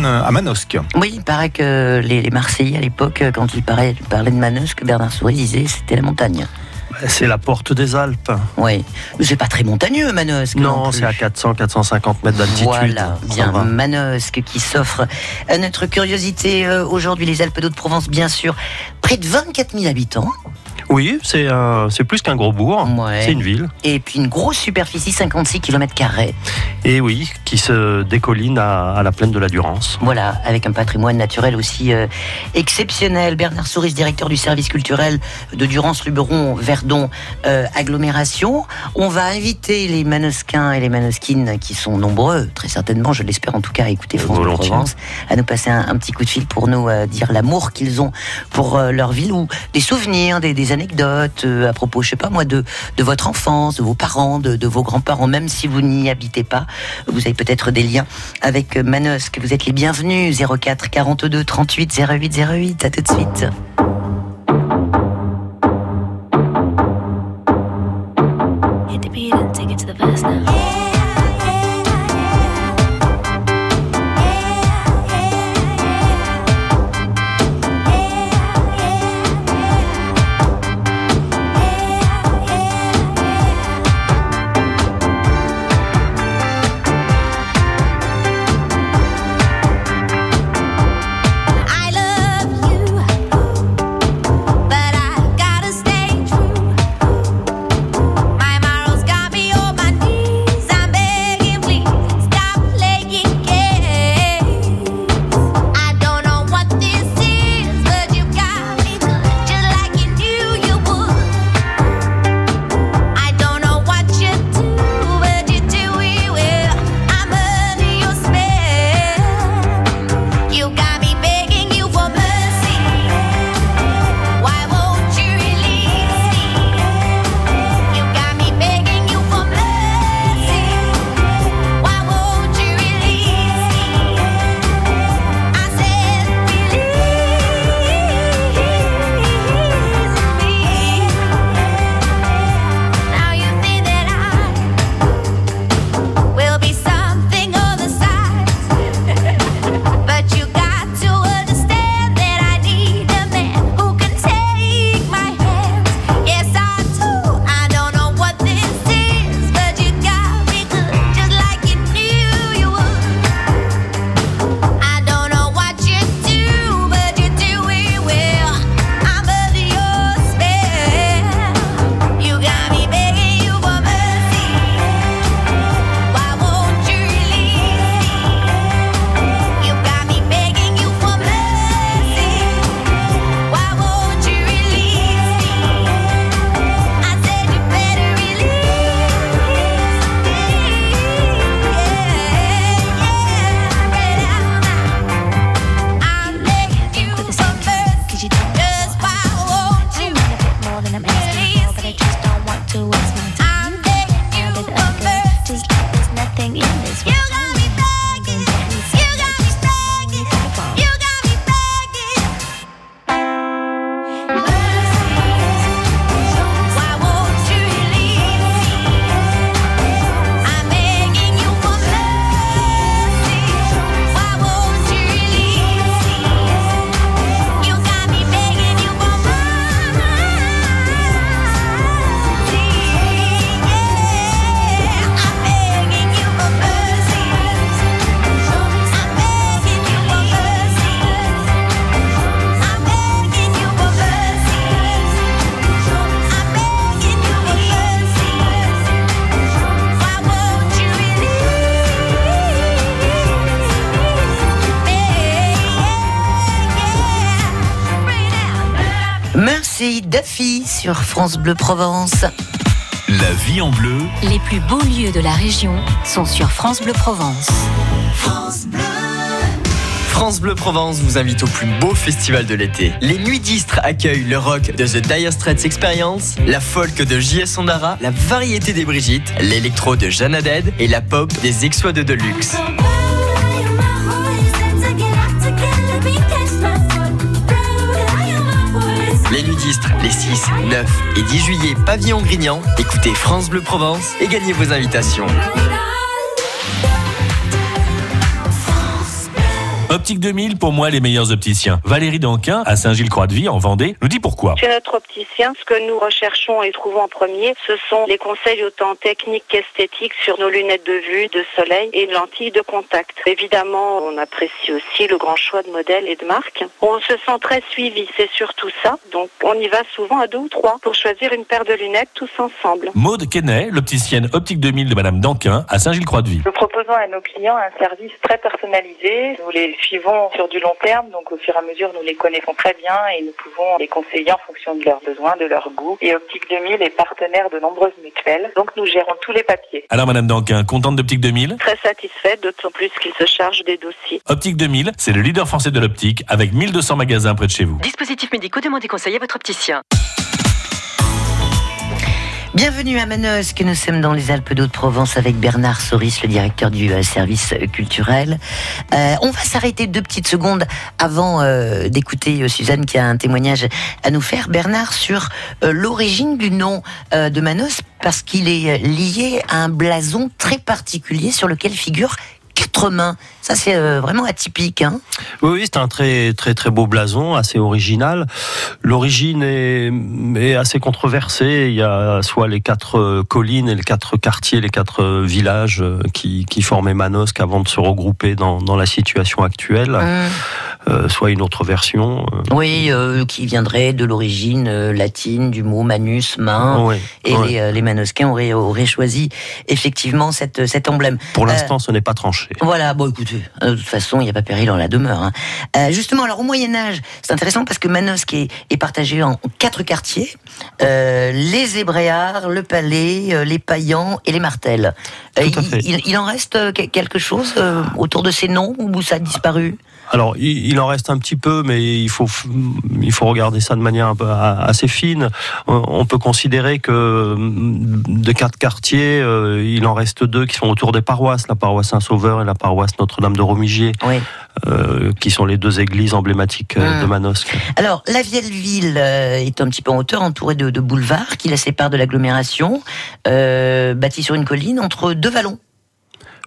donne à Manosque. Oui, il paraît que les, les Marseillais à l'époque, quand ils parlaient, parlaient de Manosque, Bernard Souris disait c'était la montagne. C'est la porte des Alpes. Oui, c'est pas très montagneux Manosque. Non, c'est à 400-450 mètres d'altitude. Voilà, bien Manosque qui s'offre à notre curiosité euh, aujourd'hui, les Alpes d'Haute-Provence, bien sûr. Près de 24 000 habitants. Oui, c'est plus qu'un gros bourg. C'est une ville. Et puis une grosse superficie, 56 km. Et oui, qui se décolline à, la plaine de la Durance. Voilà, avec un patrimoine naturel aussi euh, exceptionnel. Bernard Souris, directeur du service culturel de Durance-Luberon, Verdon, euh, agglomération. On va inviter les manosquins et les manosquines qui sont nombreux, très certainement, je l'espère en tout cas, à écouter France de Provence, à nous passer un, petit coup de fil pour nous euh, dire l'amour qu'ils ont pour leur ville ou des souvenirs, des, des anecdotes euh, à propos, je sais pas moi, de, de votre enfance, de vos parents, de, vos grands-parents, même si vous n'y habitez pas. Vous avez peut-être des liens avec Manosque. Vous êtes les bienvenus. 04 42 38 08 08. À tout de suite. Daffy sur France Bleu Provence. La vie en bleu. Les plus beaux lieux de la région sont sur France Bleu Provence. France Bleu. France Bleu Provence vous invite au plus beau festival de l'été. Les Nuits d'Istres accueillent le rock de The Dire Straits Experience, la folk de J.S. Ondara, la variété des Brigitte, l'électro de Jeanne Dead et la pop des Exois de Deluxe. Les nudistes, les 6, 9 et 10 juillet, pavillon Grignan. Écoutez France Bleu Provence et gagnez vos invitations. Optique 2000, pour moi, les meilleurs opticiens. Valérie Danquin, à Saint-Gilles-Croix-de-Vie, en Vendée, nous dit pourquoi. Chez notre opticien, ce que nous recherchons et trouvons en premier, ce sont les conseils autant techniques qu'esthétiques sur nos lunettes de vue, de soleil et lentilles de contact. Évidemment, on apprécie aussi le grand choix de modèles et de marques. On se sent très suivi, c'est surtout ça. Donc, on y va souvent à deux ou trois pour choisir une paire de lunettes tous ensemble. Maude Kenney, l'opticienne Optique 2000 de Madame Danquin, à Saint-Gilles-Croix-de-Vie. Nous proposons à nos clients un service très personnalisé. Nous les suivons sur du long terme, donc au fur et à mesure, nous les connaissons très bien et nous pouvons les conseiller en fonction de leurs besoins, de leurs goûts. Et Optique 2000 est partenaire de nombreuses mutuelles, donc nous gérons tous les papiers. Alors Madame Danquin, contente d'Optique 2000 Très satisfaite, d'autant plus qu'il se charge des dossiers. Optique 2000, c'est le leader français de l'optique avec 1200 magasins près de chez vous. Dispositifs médicaux, demandez conseil à votre opticien. Bienvenue à Manosque, nous sommes dans les Alpes d'Haute-Provence avec Bernard Soris, le directeur du euh, service culturel. Euh, on va s'arrêter deux petites secondes avant euh, d'écouter euh, Suzanne qui a un témoignage à nous faire. Bernard, sur euh, l'origine du nom euh, de Manos, parce qu'il est euh, lié à un blason très particulier sur lequel figurent quatre mains. Ça, c'est euh, vraiment atypique. Hein Oui, oui, c'est un très très très beau blason, assez original. L'origine est, est assez controversée. Il y a soit les quatre euh, collines et les quatre quartiers, les quatre euh, villages qui, qui formaient Manosque avant de se regrouper dans, dans la situation actuelle, Hum. Euh, soit une autre version. euh, Oui, euh, qui viendrait de l'origine latine du mot manus, main. ouais, Et ouais. les, les Manosquins auraient, auraient choisi effectivement cette, cet emblème. Pour l'instant, ce n'est pas tranché. Voilà, bon écoutez, de toute façon, il n'y a pas péril en la demeure. hein. Euh, justement, alors au Moyen Âge, c'est intéressant parce que Manosque est, est partagé en quatre quartiers. Euh, les Hébréards, le Palais, euh, les Paillans et les Martels. Tout à il, fait. il- il en reste que- quelque chose autour de ces noms ou ça a disparu? Alors, il, il en reste un petit peu, mais il faut, il faut regarder ça de manière un peu a- assez fine. On peut considérer que mm, de quatre quartiers, euh, il en reste deux qui sont autour des paroisses, la paroisse Saint-Sauveur et la paroisse Notre-Dame de Romigier, Oui. euh, qui sont les deux églises emblématiques euh, Mm. de Manosque. Alors, la vieille ville est un petit peu en hauteur, entourée de, de boulevards qui la séparent de l'agglomération, euh, bâtie sur une colline entre deux vallons.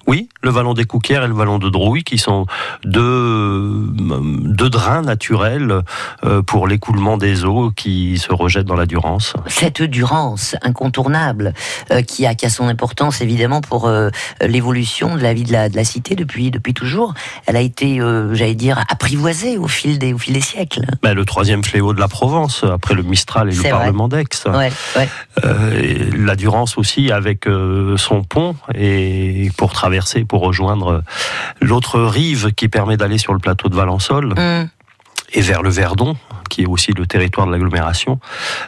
Oui, le vallon des Couquières et le vallon de Drouille, qui sont deux, euh, deux drains naturels euh, pour l'écoulement des eaux qui se rejettent dans la Durance. cette Durance incontournable euh, qui, a, qui a son importance évidemment pour l'évolution de la vie de la, de la cité depuis, depuis toujours. Elle a été, j'allais dire, apprivoisée au fil des, au fil des siècles. Ben, le troisième fléau de la Provence, après le Mistral et le vrai. Parlement d'Aix. Ouais, ouais. Euh, et la Durance aussi avec son pont et pour traverser, pour rejoindre l'autre rive qui permet d'aller sur le plateau de Valençol Hum. Et vers le Verdon, qui est aussi le territoire de l'agglomération.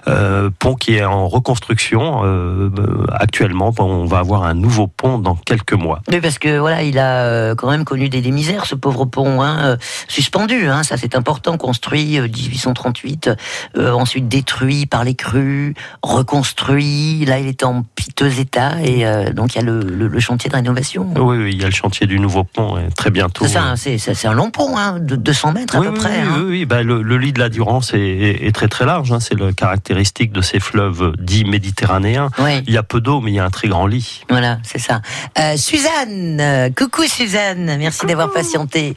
Euh, pont qui est en reconstruction euh, actuellement. On va avoir un nouveau pont dans quelques mois. Oui, parce que voilà, il a euh, quand même connu des, des misères, ce pauvre pont, hein, suspendu. Hein, ça, c'est important. Construit euh, 1838, euh, ensuite détruit par les crues, reconstruit. Là, il est en piteux état et donc il y a le, le- le chantier de rénovation. Oui, oui, il y a le chantier du nouveau pont très bientôt. C'est ça, hein, c'est un long pont, hein, de 200 mètres à oui, peu oui, près. oui. Oui. Ben, le, le lit de la Durance est, est- est très très large. hein. C'est le caractéristique de ces fleuves dits méditerranéens. Oui. Il y a peu d'eau, mais il y a un très grand lit. Voilà, c'est ça. Euh, Suzanne, coucou Suzanne, merci d'avoir patienté.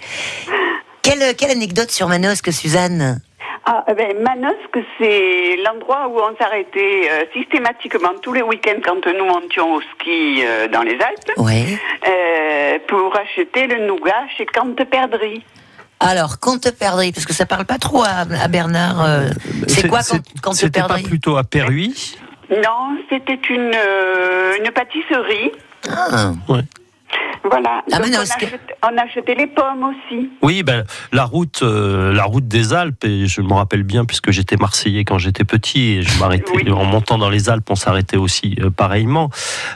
Quelle, quelle anecdote sur Manosque, Suzanne? Ah, eh ben, Manosque, c'est l'endroit où on s'arrêtait euh, systématiquement tous les week-ends quand nous montions au ski euh, dans les Alpes Oui. euh, pour acheter le nougat chez Cante Perdrix. Alors, quand te perdrais, parce que ça parle pas trop à, à Bernard. euh, c'est quoi quand, quand te C'était pas plutôt à Perruy Non, c'était une, euh, une pâtisserie. Ah, Voilà. À Donc, on, on achetait les pommes aussi. Oui, ben, la route, euh, la route des Alpes, et je me rappelle bien puisque j'étais marseillais quand j'étais petit, et je m'arrêtais Oui. en montant dans les Alpes, on s'arrêtait aussi euh, pareillement.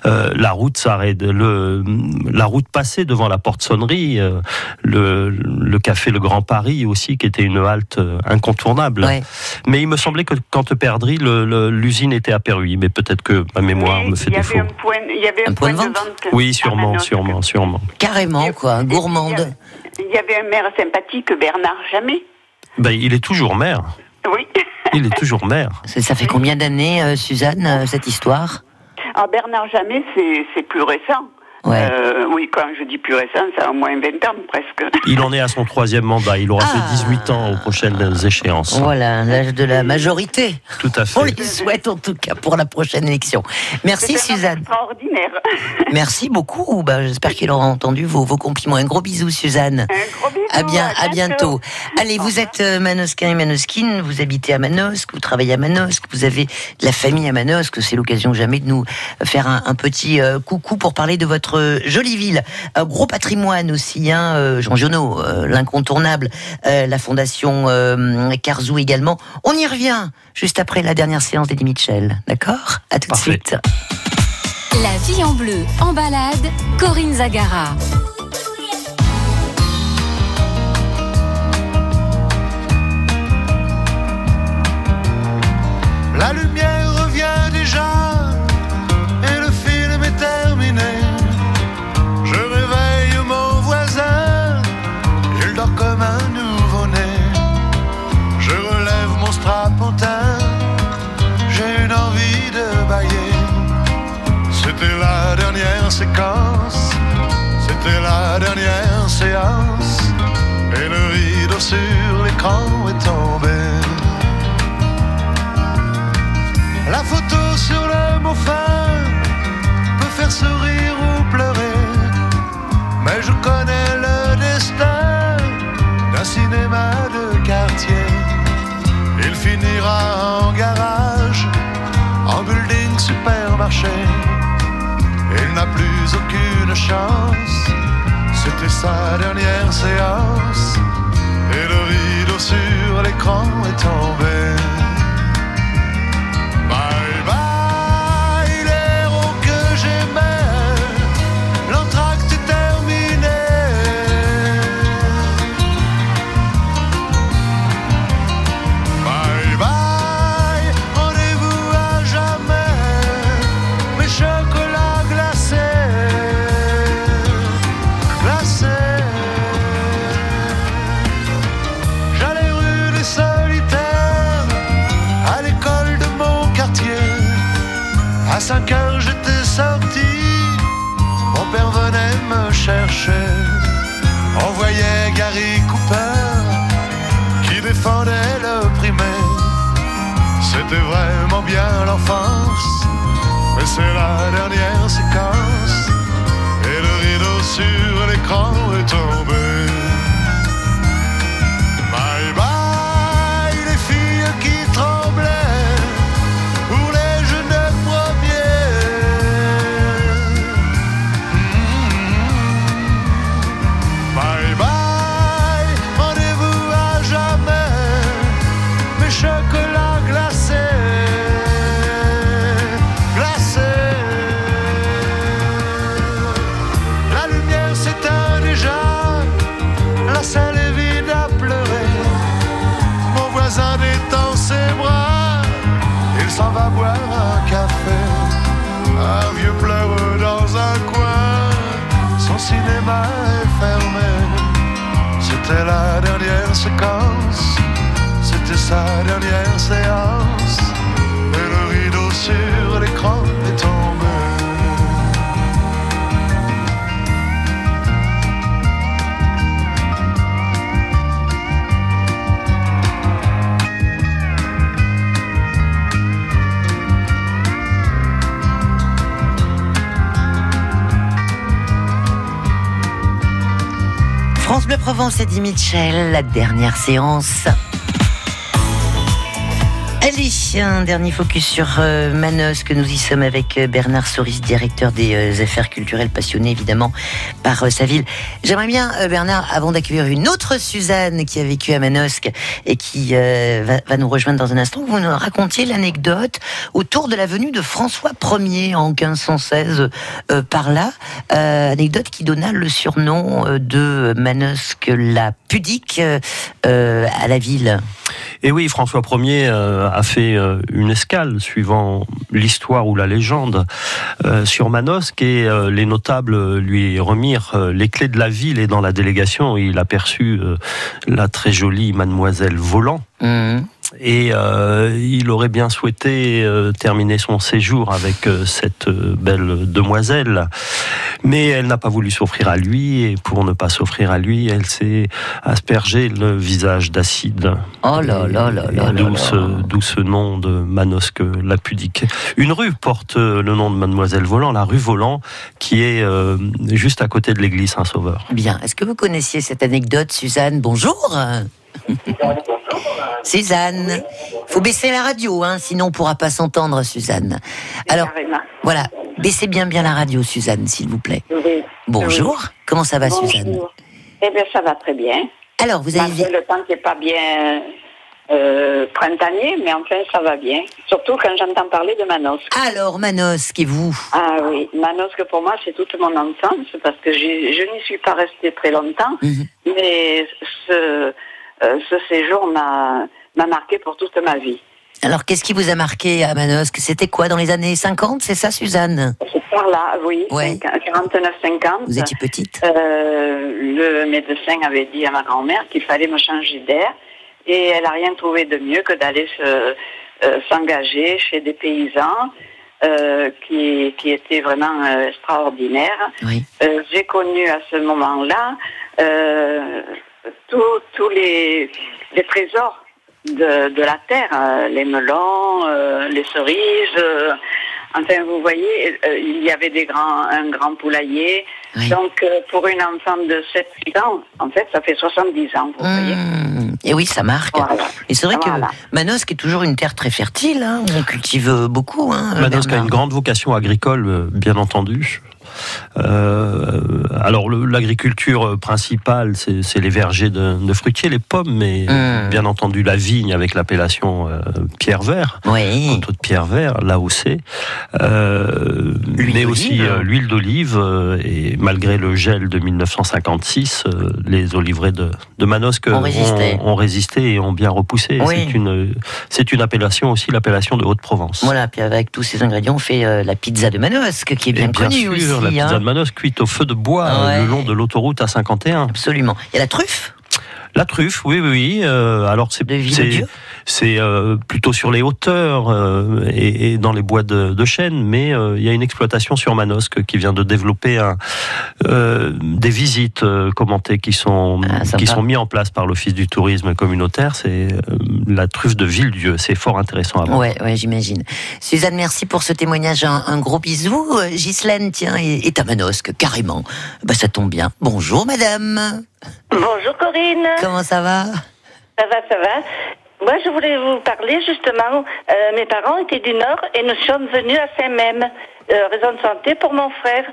Euh, la route s'arrête, le, la route passait devant la porte sonnerie, euh, le, le café Le Grand Paris aussi, qui était une halte incontournable. ouais. Mais il me semblait que quand te le- l'usine était à Perruy, mais peut-être que ma mémoire me fait défaut. un point, il y avait un, Un point de vente vente. Oui, sûrement, Manosque. sûrement, sûrement. Carrément, quoi, gourmande. Il y avait un maire sympathique, Bernard Jamais. Ben, il est toujours maire. Oui. Il est toujours maire. Ça fait combien d'années, euh, Suzanne, euh, cette histoire? Ah, Bernard Jamais, c'est c'est plus récent. Ouais. Euh, oui, quand je dis plus récent, ça a au moins 20 ans presque. Il en est à son troisième mandat. Il aura Ah. fait 18 ans aux prochaines échéances. Voilà, l'âge de la majorité. Tout à fait. On les souhaite en tout cas pour la prochaine élection. Merci C'est Suzanne. extraordinaire. Merci beaucoup. Bah, J'espère qu'il aura entendu vos, vos compliments. Un gros bisou Suzanne. Un gros bisou. À, bien, à bientôt. Allez, vous êtes euh, Manosquin et Manosquine, vous habitez à Manosque, vous travaillez à Manosque, vous avez de la famille à Manosque, c'est l'occasion jamais de nous faire un, un petit euh, coucou pour parler de votre euh, jolie ville. Un gros patrimoine aussi, hein, euh, Jean Genot, euh, l'incontournable, la fondation Carzou également. On y revient juste après la dernière séance d'Eddie Mitchell, d'accord? À tout Parfait. de suite. La vie en bleu, en balade, Corinne Zagara. La lumière revient déjà C'était la dernière séquence, c'était la dernière séance. Et le rideau sur l'écran est tombé. La photo sur le mot fin peut faire sourire ou pleurer. Mais je connais le destin d'un cinéma de quartier. Il finira en garage, en supermarché. Il n'a plus aucune chance, c'était sa dernière séance. C'est la dernière séquence. C'était la dernière séquence, c'était sa dernière séance. Et le rideau sur l'écran est tombé. Bleu Provence, Eddie Mitchell, la dernière séance. Allez, un dernier focus sur euh, Manos, que nous y sommes avec euh, Bernard Soris, directeur des euh, affaires culturelles, passionné évidemment par euh, sa ville. J'aimerais bien, Bernard, avant d'accueillir une autre Suzanne qui a vécu à Manosque et qui va, nous rejoindre dans un instant, vous nous racontiez l'anecdote autour de la venue de François Ier en 1516 euh, par là. Anecdote qui donna le surnom de Manosque la pudique à la ville. Et oui, François Ier euh, a fait euh, une escale suivant l'histoire ou la légende euh, sur Manosque et les notables lui remirent les clés de la ville et dans la délégation il aperçut la très jolie mademoiselle Volant. Mhm. Et euh, il aurait bien souhaité euh, terminer son séjour avec euh, cette belle demoiselle. Mais elle n'a pas voulu s'offrir à lui. Et pour ne pas s'offrir à lui, elle s'est aspergé le visage d'acide. Oh là là là là D'où ce, ce nom de Manosque la pudique. Une rue porte le nom de Mademoiselle Volant, la rue Volant, qui est juste à côté de l'église Saint-Sauveur. Bien. Est-ce que vous connaissiez cette anecdote, Suzanne? Bonjour. Suzanne, faut baisser la radio, hein, sinon on pourra pas s'entendre, Suzanne. Alors, voilà, baissez bien bien la radio, Suzanne, s'il vous plaît. Oui. Bonjour. Comment ça va, Bonjour. Suzanne? Eh bien, ça va très bien. Alors, vous avez Malgré le temps n'est pas bien euh, printanier, mais enfin, ça va bien. Surtout quand j'entends parler de Manosque. Alors, Manosque et vous? Ah oui, Manosque pour moi, c'est toute mon enfance, parce que je n'y suis pas restée très longtemps, Mhm. mais ce, ce séjour m'a m'a marqué pour toute ma vie. Alors, qu'est-ce qui vous a marqué à Manosque C'était quoi dans les années 50, c'est ça, Suzanne? C'est par là, oui, Ouais. 49-50. Vous étiez petite? Euh, le médecin avait dit à ma grand-mère qu'il fallait me changer d'air et elle n'a rien trouvé de mieux que d'aller se, euh, s'engager chez des paysans euh, qui, qui étaient vraiment euh, extraordinaires. Oui. Euh, J'ai connu à ce moment-là euh, tous tous les, les trésors de, de la terre, euh, les melons, euh, les cerises. euh, enfin, vous voyez, euh, il y avait des grands, un grand poulailler. Donc, euh, pour une enfant de 7-8 ans, en fait, ça fait 70 ans, vous voyez. Mmh. Et oui, ça marque. Et c'est vrai Voilà. que Manosque est toujours une terre très fertile. hein. On cultive beaucoup. Hein, Manosque a une grande vocation agricole, bien entendu. Euh, alors l'agriculture principale, c'est les vergers de, de fruitiers, les pommes, mais Mm. bien entendu la vigne avec l'appellation euh, pierre vert, oui. de pierre vert. Euh, mais aussi l'huile d'olive et malgré le gel de 1956, euh, les oliveraies de, de Manosque Ont résisté. ont, ont résisté et ont bien repoussé. Oui. C'est une une appellation aussi l'appellation de Haute-Provence. Voilà, puis avec tous ces ingrédients, on fait la pizza de Manosque, qui est bien, bien connue aussi. La pizza hein. de Manosque cuite au feu de bois euh, Ouais. le long de l'autoroute A51. Absolument. Il y a la truffe? La truffe, oui, oui, oui. euh, alors c'est c'est euh, plutôt sur les hauteurs euh, et, et dans les bois de, de chêne, mais euh, il y a une exploitation sur Manosque qui vient de développer un, euh, des visites euh, commentées qui sont Ah, qui sont mis en place par l'Office du tourisme communautaire. C'est euh, la truffe de Villedieu. C'est fort intéressant à voir. Ouais, ouais, j'imagine. Suzanne, merci pour ce témoignage. Un, un gros bisou. Ghislaine, tiens, est, est à Manosque, carrément. Bah, ça tombe bien. Bonjour, madame. Bonjour Corinne. Comment ça va? Ça va, ça va. Moi, je voulais vous parler justement. euh, mes parents étaient du Nord et nous sommes venus à Saint-Même. Euh, raison de santé pour mon frère.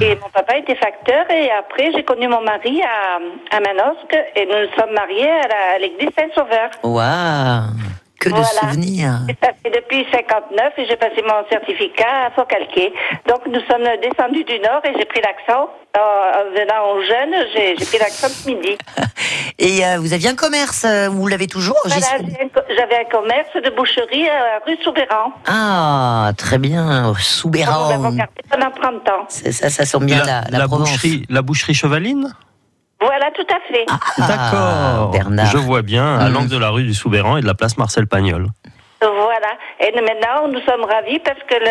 Et mon papa était facteur et après j'ai connu mon mari à, à Manosque et nous nous sommes mariés à la- à l'église Saint-Sauveur. Waouh Que de souvenirs. Et Ça fait depuis 59 et j'ai passé mon certificat à Faucalquier. Donc nous sommes descendus du Nord et j'ai pris l'accent. En, en venant aux jeunes, j'ai pris l'accent ce midi. Et euh, vous aviez un commerce, euh, vous l'avez toujours, Voilà, un J'avais un commerce de boucherie à rue Soubéran. Ah, très bien, sous Nous l'avons gardé pendant 30 ans. C'est Ça, ça sent bien la, la, la Provence. boucherie, la boucherie chevaline? Voilà, tout à fait. D'accord. Bernard. Je vois bien à Mhm. l'angle de la rue du Soubéran et de la place Marcel Pagnol. Voilà. Et maintenant, nous sommes ravis parce que le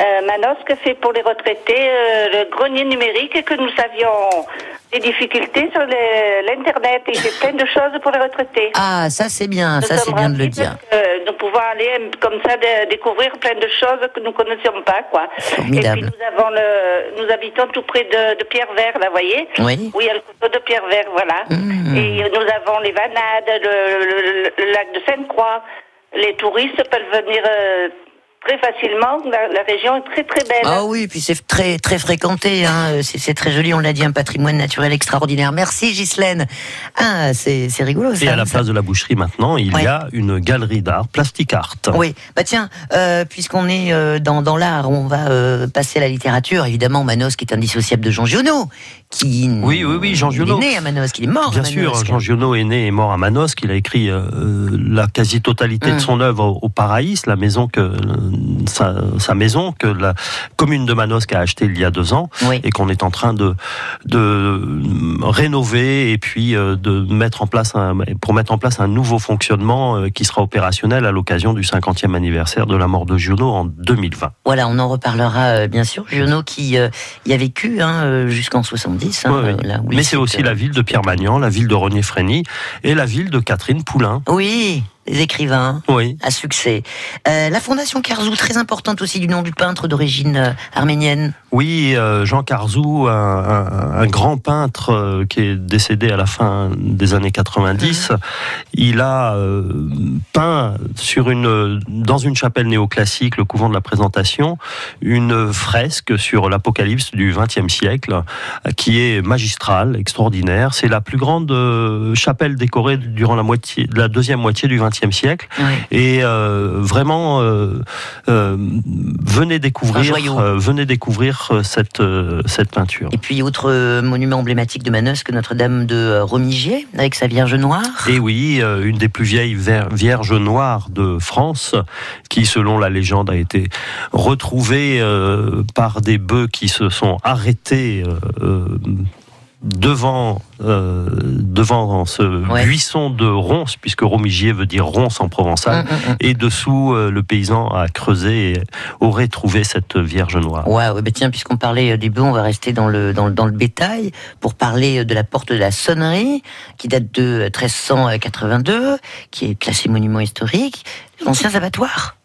euh, Manosque fait pour les retraités euh, le grenier numérique et que nous avions des difficultés sur l'Internet. Et il fait plein de choses pour les retraités. Ah, ça c'est bien, Nous ça c'est bien de le dire. parce que nous pouvons aller euh, comme ça de- découvrir plein de choses que nous connaissions pas, quoi. Formidable. Et puis nous avons le, nous habitons tout près de, de Pierre-Vert, là, vous voyez Oui. Où il y a le coteau de Pierre-Vert, voilà. Mmh. Et nous avons les Vanades, le, le- le lac de Sainte-Croix. Les touristes peuvent venir euh, très facilement. La, la région est très très belle. Ah oui, puis c'est très très fréquenté, hein. c'est c'est très joli, on l'a dit, un patrimoine naturel extraordinaire. Merci Ghislaine. Ah, c'est c'est rigolo ça. Et à la ça. place de la boucherie maintenant, il Ouais. y a une galerie d'art, Plastic Art. Oui, bah tiens, euh, puisqu'on est euh, dans, dans l'art, on va euh, passer à la littérature. Évidemment, Manos, qui est indissociable de Jean Giono, qui oui, oui, oui, Jean il Giono. est né à Manosque, il est mort Bien à sûr, Manosque. Jean Giono est né et mort à Manosque. Il a écrit euh, la quasi-totalité de son œuvre au, au Paraïs, la maison que sa, sa maison que la commune de Manosque a achetée il y a deux ans Oui. et qu'on est en train de, de rénover et puis euh, de mettre en place un, pour mettre en place un nouveau fonctionnement euh, qui sera opérationnel à l'occasion du 50e anniversaire de la mort de Giono en 2020. Voilà, on en reparlera euh, bien sûr. Giono qui euh, y a vécu hein, euh, jusqu'en 70. hein, euh, là où Mais c'est aussi euh, la ville de Pierre Magnan, la ville de René Frény et la ville de Catherine Poulain. Oui, écrivains Oui. à succès. Euh, la fondation Karzou, très importante aussi du nom du peintre d'origine euh, arménienne. Oui, euh, Jean Carzou, un, un- un grand peintre euh, qui est décédé à la fin des années 90, il a peint sur une, dans une chapelle néoclassique, le couvent de la Présentation, une fresque sur l'Apocalypse du XXe siècle, qui est magistrale, extraordinaire. C'est la plus grande chapelle décorée durant la moitié, la deuxième moitié du XXe siècle. Et euh, vraiment, euh, euh, venez découvrir, joyau. venez découvrir cette cette peinture. Et puis, autre monument emblématique de Manosque, Notre-Dame de Romigier, avec sa Vierge Noire. Et oui, une des plus vieilles vierges noires de France, qui, selon la légende, a été retrouvée par des bœufs qui se sont arrêtés devant euh, devant ce Ouais. buisson de ronces, puisque romigier veut dire ronce en provençal, Hum, hum, hum. et dessous euh, le paysan a creusé et aurait trouvé cette Vierge noire. Ouais, ouais, bah tiens, puisqu'on parlait euh, des bœufs, on va rester dans le, dans, dans le bétail pour parler de la porte de la sonnerie, qui date de 1382, qui est classée monument historique. L'ancien abattoir.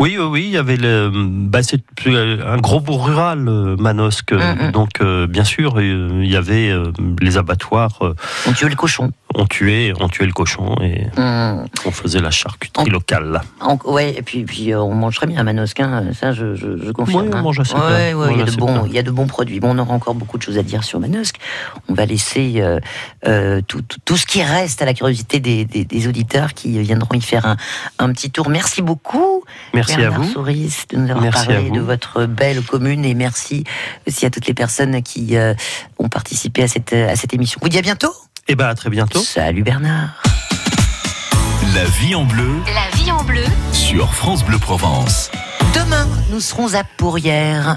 Oui, oui, oui, il y avait le, bah, c'est un gros bourg rural, euh, Manosque. Mhm. Donc, euh, bien sûr, euh, il y avait euh, les abattoirs. euh, On tuait le cochon. on tuait, on tuait le cochon et Hum, on faisait la charcuterie locale. ouais, et puis, puis on mange très bien à Manosque, hein, ça je, je, je confirme. Oui, on hein. mange assez Ouais, ouais, il y a de bons, bien. il y a de bons produits. Bon, on aura encore beaucoup de choses à dire sur Manosque. On va laisser tout, tout, tout ce qui reste à la curiosité des, des, des auditeurs qui viendront y faire un, un petit tour. Merci beaucoup. Merci à Bernard vous. Souris de nous avoir Merci à parlé de votre belle commune et merci aussi à toutes les personnes qui euh, ont participé à cette, à cette émission. Vous dis à bientôt. Et ben, à très bientôt. Salut Bernard. La vie en bleu La vie en bleu. sur France Bleu Provence. Demain, nous serons à Pourrières.